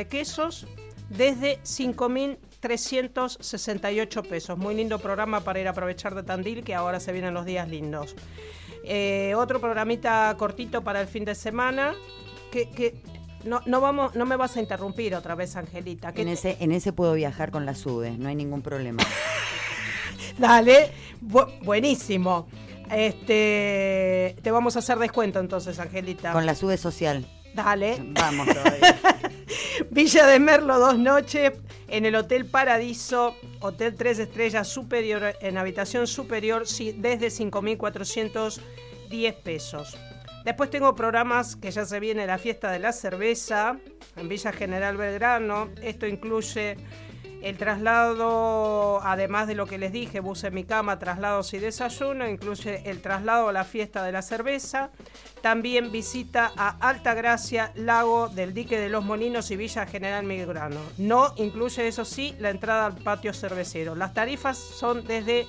de quesos desde 5.368 pesos. Muy lindo programa para ir a aprovechar de Tandil, que ahora se vienen los días lindos. Eh, otro programita cortito para el fin de semana, que, no, no, vamos, no me vas a interrumpir otra vez, Angelita. En ese, en ese puedo viajar con la SUBE, no hay ningún problema. Dale, buenísimo. Este, te vamos a hacer descuento entonces, Angelita. Con la SUBE social. Dale. Vamos Villa de Merlo, dos noches, en el Hotel Paradiso, Hotel Tres Estrellas Superior, en habitación superior, desde 5.410 pesos. Después tengo programas que ya se viene la fiesta de la cerveza en Villa General Belgrano. Esto incluye el traslado, además de lo que les dije, bus en mi cama, traslados y desayuno, incluye el traslado a la fiesta de la cerveza. También visita a Alta Gracia, Lago del Dique de los Molinos y Villa General Belgrano. No incluye, eso sí, la entrada al patio cervecero. Las tarifas son desde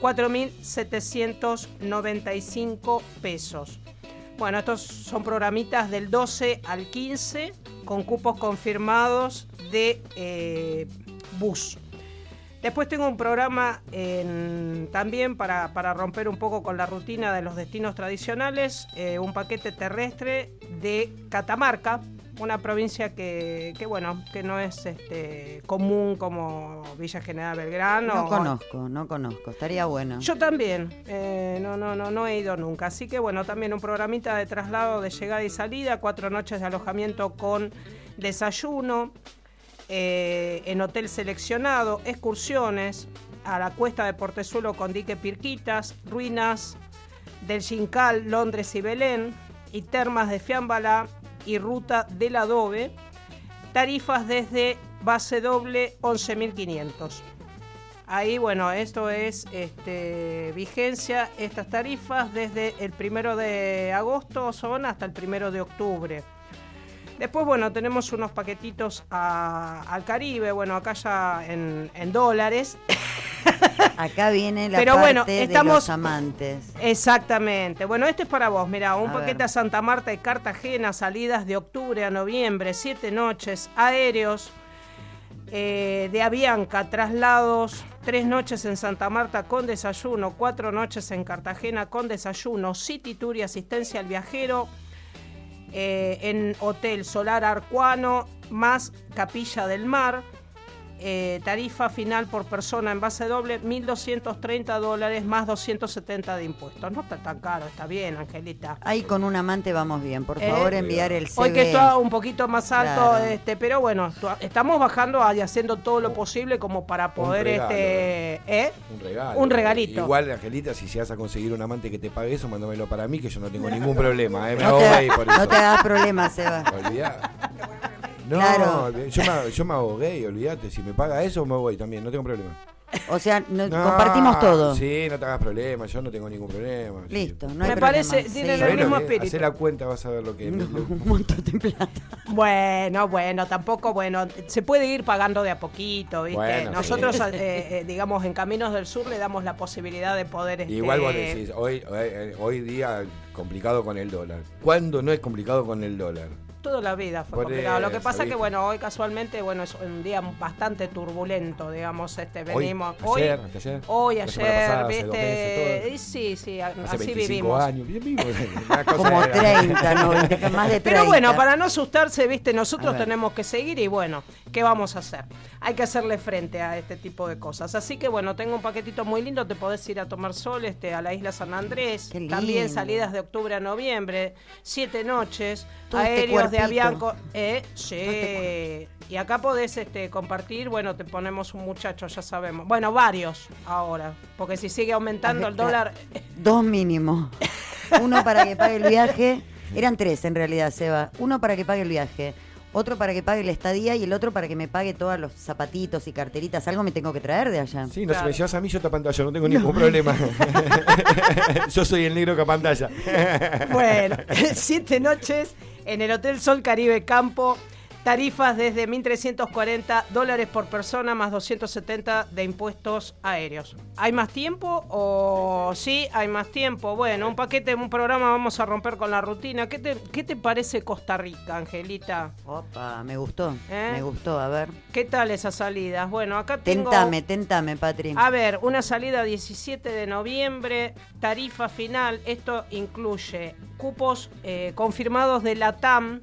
4.795 pesos. Bueno, estos son programitas del 12 al 15 con cupos confirmados de eh, bus. Después tengo un programa también para, romper un poco con la rutina de los destinos tradicionales, eh, un paquete terrestre de Catamarca, una provincia que, bueno, que no es este, común como Villa General Belgrano. No conozco, no conozco, estaría bueno. Yo también, eh, no, no, no, no he ido nunca, así que bueno, también un programita de traslado de llegada y salida, cuatro noches de alojamiento con desayuno, eh, en hotel seleccionado, excursiones a la cuesta de Portezuelo con dique Pirquitas, ruinas del Jincal, Londres y Belén, y termas de Fiambala y ruta del adobe, tarifas desde base doble 11.500. Ahí, bueno, esto es este, vigencia, estas tarifas desde el primero de agosto son hasta el primero de octubre. Después, bueno, tenemos unos paquetitos al Caribe, bueno, acá ya en, dólares. Acá viene la Pero parte de los amantes. Exactamente. Bueno, este es para vos. Mira, un paquete a Santa Marta y Cartagena, salidas de octubre a noviembre, siete noches, aéreos eh, de Avianca, traslados, tres noches en Santa Marta con desayuno, cuatro noches en Cartagena con desayuno, City Tour y asistencia al viajero eh, en Hotel Solar Arcuano más Capilla del Mar. Eh, tarifa final por persona en base doble, 1.230 dólares más 270 de impuestos. No está tan caro, está bien, Angelita. Ahí con un amante vamos bien. Por eh, favor, enviar el CV. Hoy que está un poquito más alto, este, pero bueno, estamos bajando y haciendo todo lo posible como para poder... este ¿eh? Un regalo. Un regalito. Igual, Angelita, si vas a conseguir un amante que te pague eso, mándamelo para mí, que yo no tengo ningún problema. no, te, no te hagas problema, Seba. No, yo, me, yo me hago gay, olvídate. Si me paga eso, me voy también, no tengo problema. O sea, compartimos todo. Sí, no te hagas problema, yo no tengo ningún problema. Listo, no hay Me parece, tiene el mismo espíritu. Hacer la cuenta, vas a ver lo que es. un montón de plata. Bueno, bueno, tampoco, bueno, se puede ir pagando de a poquito, ¿viste? Nosotros, eh, eh, digamos, en Caminos del Sur le damos la posibilidad de poder. Este, Igual vos decís, hoy, hoy, hoy día complicado con el dólar. ¿Cuándo no es complicado con el dólar? Toda la vida fue complicado. Lo que pasa que, bueno, hoy casualmente, bueno, es un día bastante turbulento, digamos, este, venimos. Hoy, ayer, hoy, ayer, viste. sí, sí, así vivimos. Años, Como 30, no, más de 30. Pero bueno, para no asustarse, viste, nosotros tenemos que seguir y bueno, ¿qué vamos a hacer? Hay que hacerle frente a este tipo de cosas. Así que bueno, tengo un paquetito muy lindo, te podés ir a tomar sol este, a la isla San Andrés. También salidas de octubre a noviembre, siete noches, Todo este aéreos de Avianco. Eh, sí. Y acá podés este, compartir, bueno, te ponemos un muchacho, ya sabemos. Bueno, varios ahora, porque si sigue aumentando el dólar... Dos mínimo. Uno para que pague el viaje. Eran tres en realidad, Seba. Uno para que pague el viaje otro para que pague la estadía y el otro para que me pague todos los zapatitos y carteritas. Algo me tengo que traer de allá. Sí, no, si me llevas a mí, yo te pantalla, no tengo ningún problema. yo soy el negro que pantalla. bueno, siete noches en el Hotel Sol Caribe Campo. Tarifas desde 1.340 dólares por persona más 270 de impuestos aéreos. ¿Hay más tiempo o sí hay más tiempo? Bueno, un paquete, un programa vamos a romper con la rutina. ¿Qué te, qué te parece Costa Rica, Angelita? Opa, me gustó, ¿Eh? me gustó, a ver. ¿Qué tal esas salidas? Bueno, acá tengo... Tentame, tentame, Patri. A ver, una salida 17 de noviembre, tarifa final. Esto incluye cupos eh, confirmados de la TAM.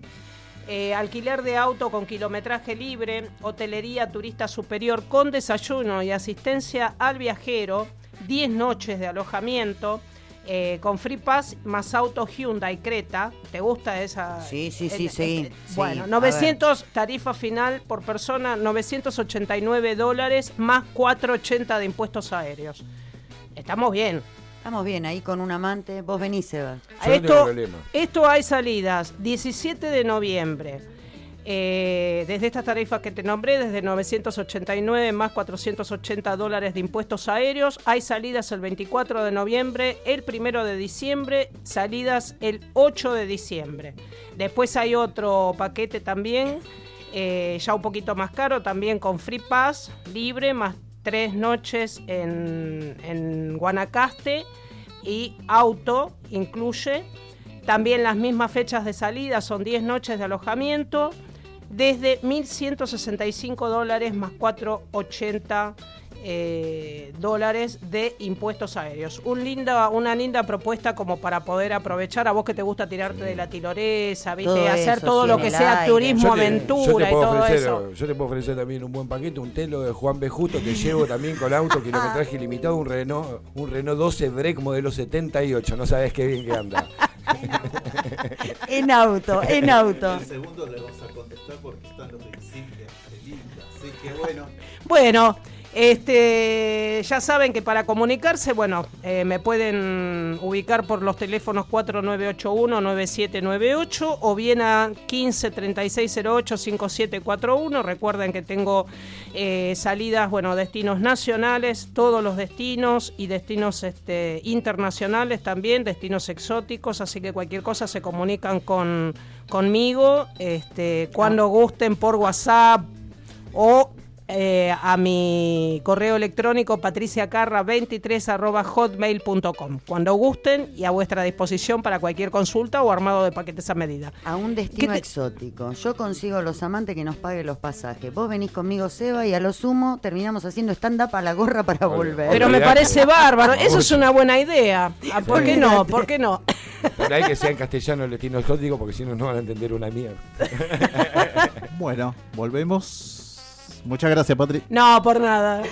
Eh, alquiler de auto con kilometraje libre, hotelería turista superior con desayuno y asistencia al viajero, 10 noches de alojamiento, eh, con Free Pass más auto Hyundai Creta. ¿Te gusta esa? Sí, sí, sí, eh, sí, eh, sí, Bueno, a 900 tarifa final por persona, 989 dólares más 480 de impuestos aéreos. Estamos bien. Estamos bien, ahí con un amante. Vos venís, Seba. Yo no tengo Esto, esto hay salidas 17 de noviembre. eh, desde estas tarifas que te nombré, desde 989 más 480 dólares de impuestos aéreos, hay salidas el 24 de noviembre, el 1 de diciembre, salidas el 8 de diciembre. Después hay otro paquete también, eh, ya un poquito más caro, también con Free Pass, libre, más tres noches en, en Guanacaste y auto incluye. También las mismas fechas de salida son 10 noches de alojamiento desde 1.165 dólares más 480 eh, dólares de impuestos aéreos. Un linda, una linda propuesta como para poder aprovechar a vos que te gusta tirarte de la tirolesa, ¿viste? Todo hacer eso, todo sí, lo en que sea aire. turismo, te- aventura yo te y puedo todo ofrecer, eso. Yo te puedo ofrecer también un buen paquete, un telo de Juan B. Justo que llevo también con auto, kilometraje ilimitado, un Renault, un Renault 12 Break modelo 78. No sabes qué bien que anda. En auto, en auto. El segundo le vamos a contestar porque están los de Linda. Así que bueno, Bueno, este, ya saben que para comunicarse, bueno, eh, me pueden ubicar por los teléfonos 4981-9798 o bien a 153608-5741. Recuerden que tengo eh, salidas, bueno, destinos nacionales, todos los destinos y destinos este, internacionales también, destinos exóticos, así que cualquier cosa se comunican con, conmigo este, cuando gusten por WhatsApp o eh, a mi correo electrónico patriciacarra23 arroba hotmail.com cuando gusten y a vuestra disposición para cualquier consulta o armado de paquetes a medida. A un destino ¿Qué te- exótico. Yo consigo los amantes que nos paguen los pasajes. Vos venís conmigo, Seba, y a lo sumo terminamos haciendo stand-up a la gorra para volver. Pero me parece bárbaro, eso es una buena idea. Ah, ¿Por qué no? ¿Por qué no? Pero hay que sea en castellano el destino exótico porque si no, no van a entender una mierda. bueno, volvemos. Muchas gracias, Patri. No, por nada.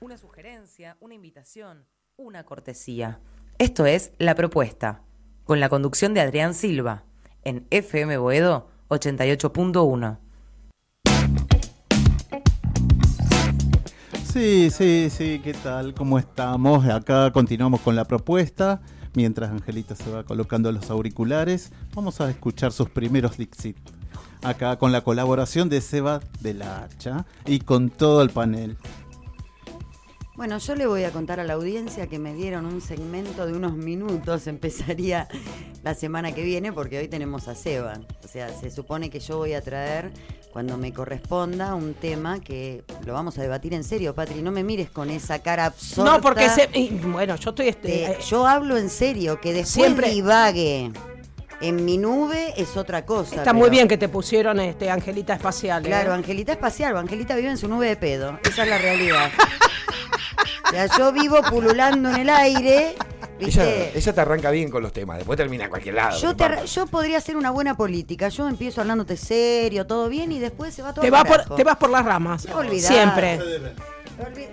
Una sugerencia, una invitación, una cortesía. Esto es La Propuesta, con la conducción de Adrián Silva, en FM Boedo 88.1. Sí, sí, sí, ¿qué tal? ¿Cómo estamos? Acá continuamos con la propuesta. Mientras Angelita se va colocando los auriculares, vamos a escuchar sus primeros Dixit. Acá con la colaboración de Seba de la Hacha y con todo el panel. Bueno, yo le voy a contar a la audiencia que me dieron un segmento de unos minutos. Empezaría la semana que viene porque hoy tenemos a Seba. O sea, se supone que yo voy a traer, cuando me corresponda, un tema que lo vamos a debatir en serio, Patri. No me mires con esa cara absurda. No, porque se, bueno, yo estoy este, de- eh, yo hablo en serio, que después Siempre- divague en mi nube es otra cosa. está pero- muy bien que te pusieron este Angelita Espacial. ¿eh? Claro, Angelita espacial, Angelita vive en su nube de pedo. Esa es la realidad. o sea, yo vivo pululando en el aire. Ella, ¿viste? ella te arranca bien con los temas, después termina en cualquier lado. Yo, podría hacer una buena política. Yo empiezo hablándote serio, todo bien, y después se va todo Te, vas por, te vas por las ramas. Olvidá. Siempre.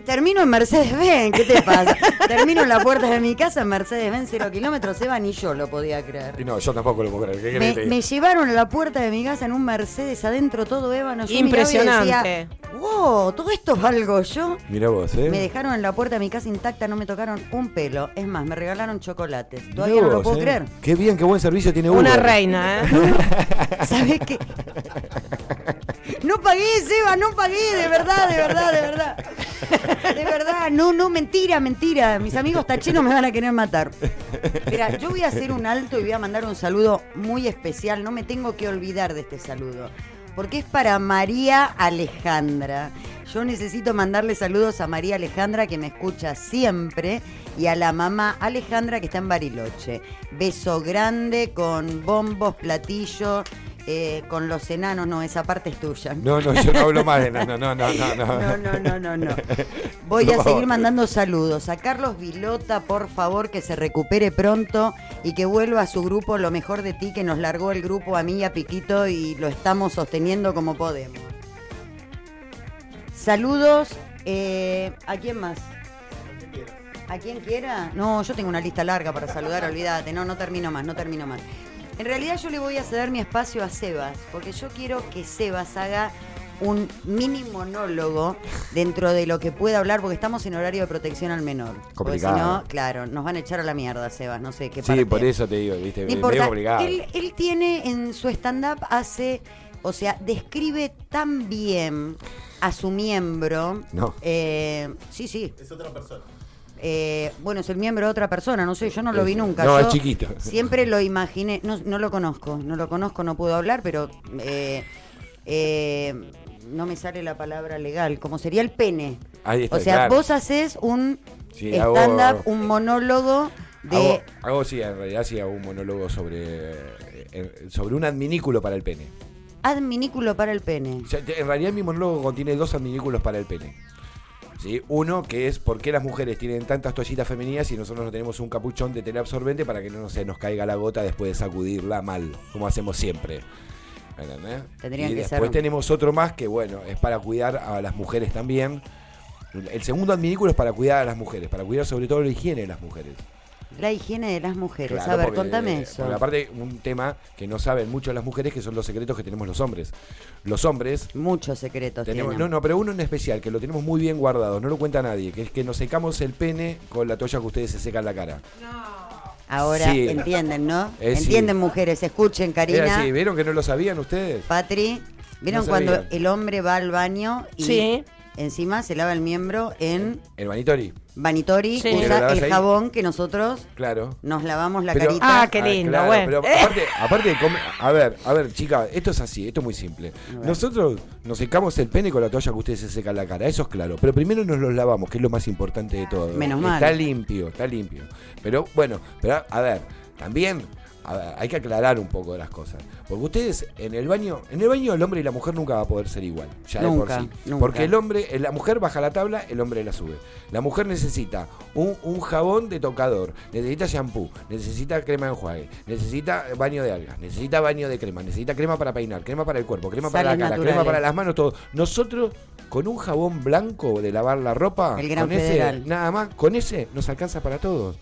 Termino en Mercedes-Benz, ¿qué te pasa? Termino en la puerta de mi casa en Mercedes-Benz, cero kilómetros, Eva, ni yo lo podía creer. Y no, yo tampoco lo puedo creer. ¿Qué Me, me llevaron a la puerta de mi casa en un Mercedes adentro todo ébano. Yo miraba y Impresionante. decía, wow, todo esto valgo yo. Mirá vos, ¿eh? Me dejaron en la puerta de mi casa intacta, no me tocaron un pelo. Es más, me regalaron chocolates. Mirá Todavía no lo puedo ¿eh? creer. Qué bien, qué buen servicio tiene Una Uber. reina, ¿eh? ¿Sabes qué? No pagué, Seba, no pagué, de verdad, de verdad, de verdad. De verdad, no, no, mentira, mentira. Mis amigos tacheros me van a querer matar. Mira, yo voy a hacer un alto y voy a mandar un saludo muy especial. No me tengo que olvidar de este saludo. Porque es para María Alejandra. Yo necesito mandarle saludos a María Alejandra que me escucha siempre y a la mamá Alejandra que está en Bariloche. Beso grande con bombos, platillos, eh, con los enanos. No, esa parte es tuya. No, no, yo no hablo más de no, no, no, no, no. No, no, no, no, no. Voy a seguir mandando saludos. A Carlos Vilota, por favor, que se recupere pronto y que vuelva a su grupo Lo Mejor de Ti, que nos largó el grupo a mí y a Piquito y lo estamos sosteniendo como podemos. Saludos. eh, ¿A quién más? ¿A quién quiera? No, yo tengo una lista larga para saludar, olvídate. No, no termino más, no termino más. En realidad yo le voy a ceder mi espacio a Sebas, porque yo quiero que Sebas haga un mini monólogo dentro de lo que pueda hablar, porque estamos en horario de protección al menor. Porque si no, claro, nos van a echar a la mierda, Sebas, no sé qué Sí, parte. por eso te digo, viste, No importa. complicado. Él, él tiene en su stand-up, hace, o sea, describe tan bien a su miembro. No. Eh, sí, sí. Es otra persona. Bueno, es el miembro de otra persona, no sé, yo no lo vi nunca. no, Yo es chiquito. Siempre lo imaginé, no, no lo conozco, no lo conozco, no puedo hablar, pero eh, eh, no me sale la palabra legal, como sería el pene. Ahí está, o sea, claro. vos haces un Sí, stand-up, un monólogo de... Hago, hago, sí, en realidad sí hago un monólogo sobre, eh, sobre un adminículo para el pene. Adminículo para el pene. O sea, en realidad mi monólogo contiene dos adminículos para el pene. ¿Sí? Uno que es por qué las mujeres tienen tantas toallitas femeninas y nosotros no tenemos un capuchón de tela absorbente para que no se nos caiga la gota después de sacudirla mal, como hacemos siempre. ¿Entendés? Tendrían y que después ser- tenemos otro más que, bueno, es para cuidar a las mujeres también. El segundo adminículo es para cuidar a las mujeres, para cuidar sobre todo la higiene de las mujeres. La higiene de las mujeres. Claro, a ver, porque- contame eso. porque aparte, un tema que no saben mucho las mujeres, que son los secretos que tenemos los hombres. Los hombres Muchos secretos tenemos, no, tienen. no, pero uno en especial, que lo tenemos muy bien guardado, no lo cuenta nadie, que es que nos secamos el pene con la toalla que ustedes se secan la cara. Ahora Sí. entienden, ¿no? Eh, sí. Entienden, mujeres. Escuchen, Karina, así, ¿vieron que no lo sabían ustedes? Patri. ¿Vieron No cuando el hombre va al baño y Sí. Encima se lava el miembro en El vanitori, Vanitori? Sí. ¿Lo Usa el ahí? jabón que nosotros claro. nos lavamos la Pero- carita. Ah, qué lindo, bueno. Pero aparte, aparte de comer- a ver, a ver, chica, esto es así, esto es muy simple. Nosotros nos secamos el pene con la toalla que ustedes se secan la cara, eso es claro. Pero primero nos los lavamos, que es lo más importante de todo. Menos mal. Está limpio, está limpio. Pero bueno, pero a ver, también a ver, hay que aclarar un poco de las cosas. Porque ustedes en el baño, en el baño el hombre y la mujer nunca va a poder ser igual. Ya Nunca, de por sí. nunca. Porque el hombre, la mujer baja la tabla, el hombre la sube. La mujer necesita un, un jabón de tocador, necesita shampoo, necesita crema de enjuague, necesita baño de algas, necesita baño de crema, necesita crema para peinar, crema para el cuerpo, crema para la cara, naturales. crema para las manos, todo. Nosotros con un jabón blanco de lavar la ropa, El Gran con ese, nada más, con ese nos alcanza para todo.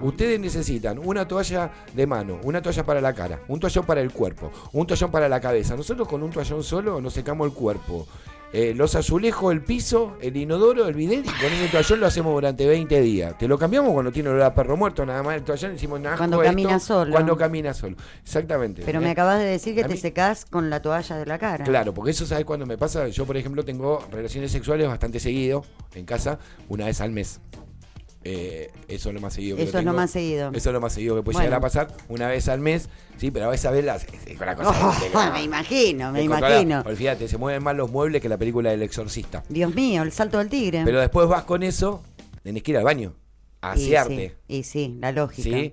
Ustedes necesitan una toalla de mano, una toalla para la cara, un toallón para el cuerpo, un toallón para la cabeza. Nosotros con un toallón solo nos secamos el cuerpo. Eh, los azulejos, el piso, el inodoro, el bidet y con ese toallón lo hacemos durante 20 días. Te lo cambiamos cuando tiene olor a perro muerto, nada más el toallón decimos nada. Cuando camina solo. Cuando camina solo. Exactamente. Pero ¿eh? me acabas de decir que A te mí- secás con la toalla de la cara. Claro, porque eso sabes cuando me pasa. Yo, por ejemplo, tengo relaciones sexuales bastante seguido en casa, una vez al mes. Eh, eso es lo más seguido que Eso es lo más seguido. Eso es lo más seguido que puede Bueno. llegar a pasar una vez al mes, sí, pero a veces a ver las es una cosa que Oh, me imagino, me imagino. Olvídate, se mueven más los muebles que la película del exorcista. Dios mío, el salto del tigre. Pero después vas con eso, tenés que ir al baño, a Y asearte. sí, y sí, la lógica. ¿sí?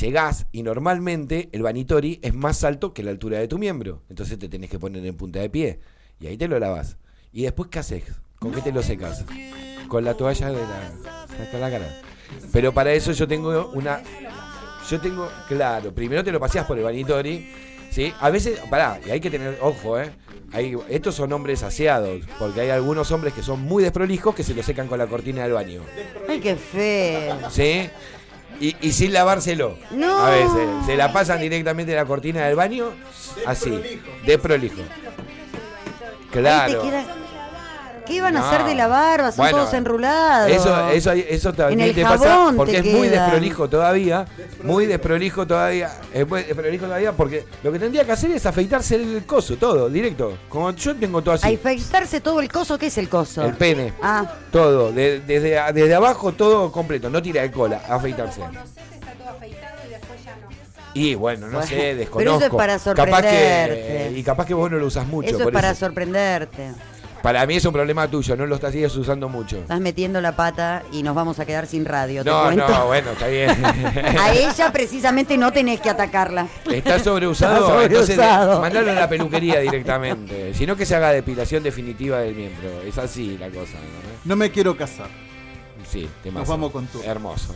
Llegás y normalmente el vanitori es más alto que la altura de tu miembro. Entonces te tenés que poner en punta de pie. Y ahí te lo lavas. ¿Y después qué haces? ¿Con qué te lo secas? Con la toalla de la, hasta la cara. Pero para eso yo tengo una. Yo tengo. Claro, primero te lo paseas por el vanitori. ¿Sí? A veces. Pará, y hay que tener. Ojo, ¿eh? Hay, estos son hombres aseados. Porque hay algunos hombres que son muy desprolijos que se lo secan con la cortina del baño. Ay, qué feo. ¿Sí? Y, y sin lavárselo. No. A veces. Se la pasan directamente de la cortina del baño. Así. De prolijo. Claro. ¿Qué van a No. hacer de la barba? Son Bueno, todos enrulados. Eso, eso, eso también En el te pasa porque te es muy queda. desprolijo todavía. Muy desprolijo todavía. Es muy desprolijo todavía porque lo que tendría que hacer es afeitarse el coso, todo, directo. Como yo tengo todo así. Afeitarse todo el coso, ¿qué es el coso? El pene. Ah, Todo. de- desde, desde abajo todo completo. No tira de cola. Afeitarse. Y bueno, no Bueno, sé, pero desconozco. eso es para Capaz que, sorprenderte. y capaz que vos no lo usas mucho. eso es por para eso. sorprenderte. Para mí es un problema tuyo, no lo estás sigues usando mucho. Estás metiendo la pata y nos vamos a quedar sin radio, te No, cuento. no, bueno, está bien. A ella precisamente no tenés que atacarla. Está sobreusado, Está entonces sobreusado. mandalo a la peluquería directamente. Si no que se haga depilación definitiva del miembro. Es así la cosa, ¿no? No me quiero casar. Sí, te Nos vamos con tú. Hermoso.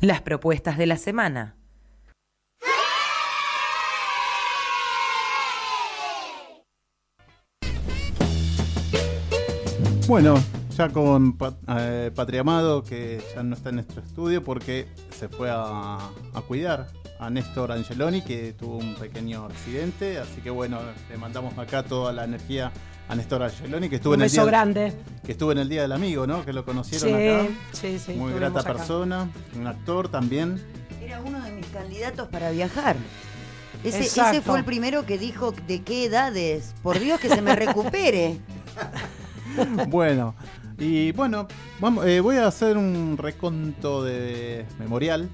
Las propuestas de la semana. Bueno, ya con eh, Patria Amado, que ya no está en nuestro estudio porque se fue a, a cuidar a Néstor Angeloni, que tuvo un pequeño accidente. Así que bueno, le mandamos acá toda la energía a Néstor Angeloni, que estuvo, Un en el, día, grande. que estuvo en el Día del Amigo, ¿no? Que lo conocieron Sí, acá. sí, sí. Muy grata acá. persona, un actor también. Era uno de mis candidatos para viajar. Ese, ese fue el primero que dijo de qué edades. Por Dios que se me recupere. bueno, y bueno, vamos, eh, voy a hacer un reconto de memorial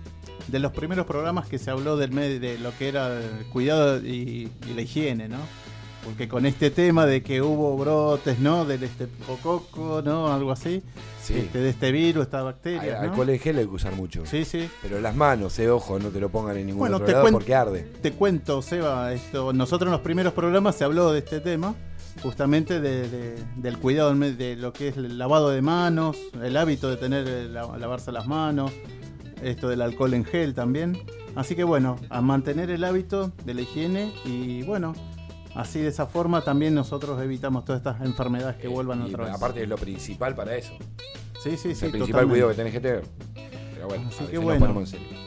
de los primeros programas que se habló del med- de lo que era el cuidado y, y la higiene, ¿no? Porque con este tema de que hubo brotes, ¿no? Del este coco, ¿no? Algo así. Sí. Este, de este virus, esta Al- bacteria. ¿no? Alcohol en gel hay que usar mucho. Sí, sí. Pero las manos, eh, ojo, no te lo pongan en ningún Bueno, otro te lado porque arde. Te cuento, Seba, esto, nosotros en los primeros programas se habló de este tema, justamente de- de- del cuidado de lo que es el lavado de manos, el hábito de tener eh, la- lavarse las manos, esto del alcohol en gel también. Así que bueno, a mantener el hábito de la higiene y bueno, así de esa forma también nosotros evitamos todas estas enfermedades que vuelvan Y otra vez. aparte es lo principal para eso. sí, sí, sí, el principal totalmente. cuidado que tenés que tener. Pero bueno, Así a que nos bueno. ponemos en serio.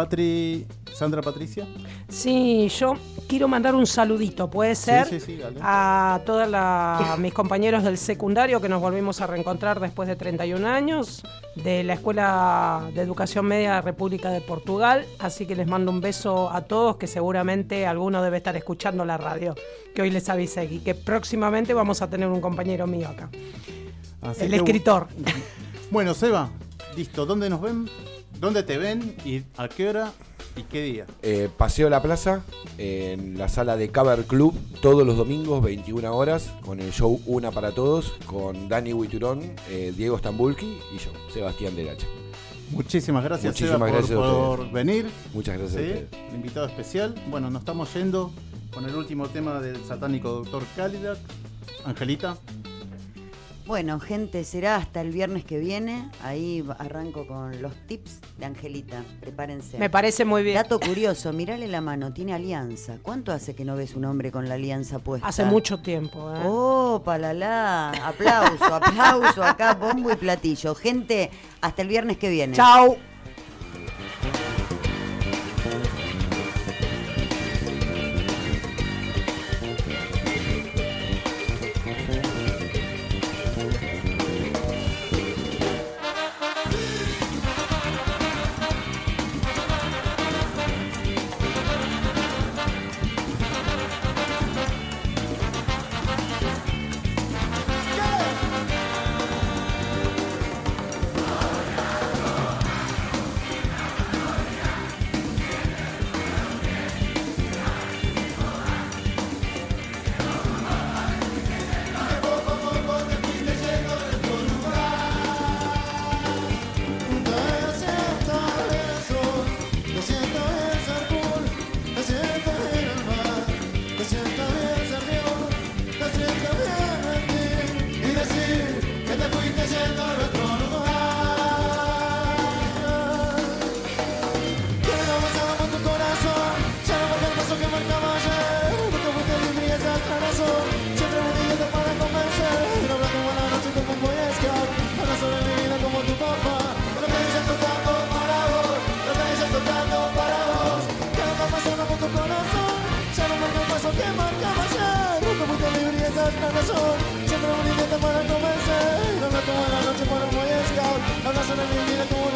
Patri, Sandra Patricia. Sí, yo quiero mandar un saludito, puede ser, Sí, sí, sí, dale. a todos la- mis compañeros del secundario que nos volvimos a reencontrar después de 31 años, de la Escuela de Educación Media República de Portugal, así que les mando un beso a todos, que seguramente alguno debe estar escuchando la radio, que hoy les avisé y que próximamente vamos a tener un compañero mío acá, Así el que- escritor. Bueno, Seba, listo. ¿Dónde nos ven? ¿Dónde te ven? ¿Y a qué hora? ¿Y qué día? Eh, Paseo La Plaza, en la sala de Cover Club, todos los domingos, 21 horas, con el show Una para Todos, con Dani Huiturón, eh, Diego Stambulki y yo, Sebastián Delacha. Muchísimas gracias, Muchísimas Seba, por- gracias a por, ustedes. venir. Muchas gracias a ¿sí? ustedes. El invitado especial. Bueno, nos estamos yendo con el último tema del satánico Doctor Cálidac. Angelita. Bueno, gente, será hasta el viernes que viene. Ahí arranco con los tips de Angelita. Prepárense. Me parece muy bien. Dato curioso, mirale la mano, tiene alianza. ¿Cuánto hace que no ves un hombre con la alianza puesta? Hace mucho tiempo. ¿eh? Oh, palala. Aplauso, aplauso acá, bombo y platillo. Gente, hasta el viernes que viene. Chau. Siempre un intento para convencer, no me tomo la noche un scout, hablas en como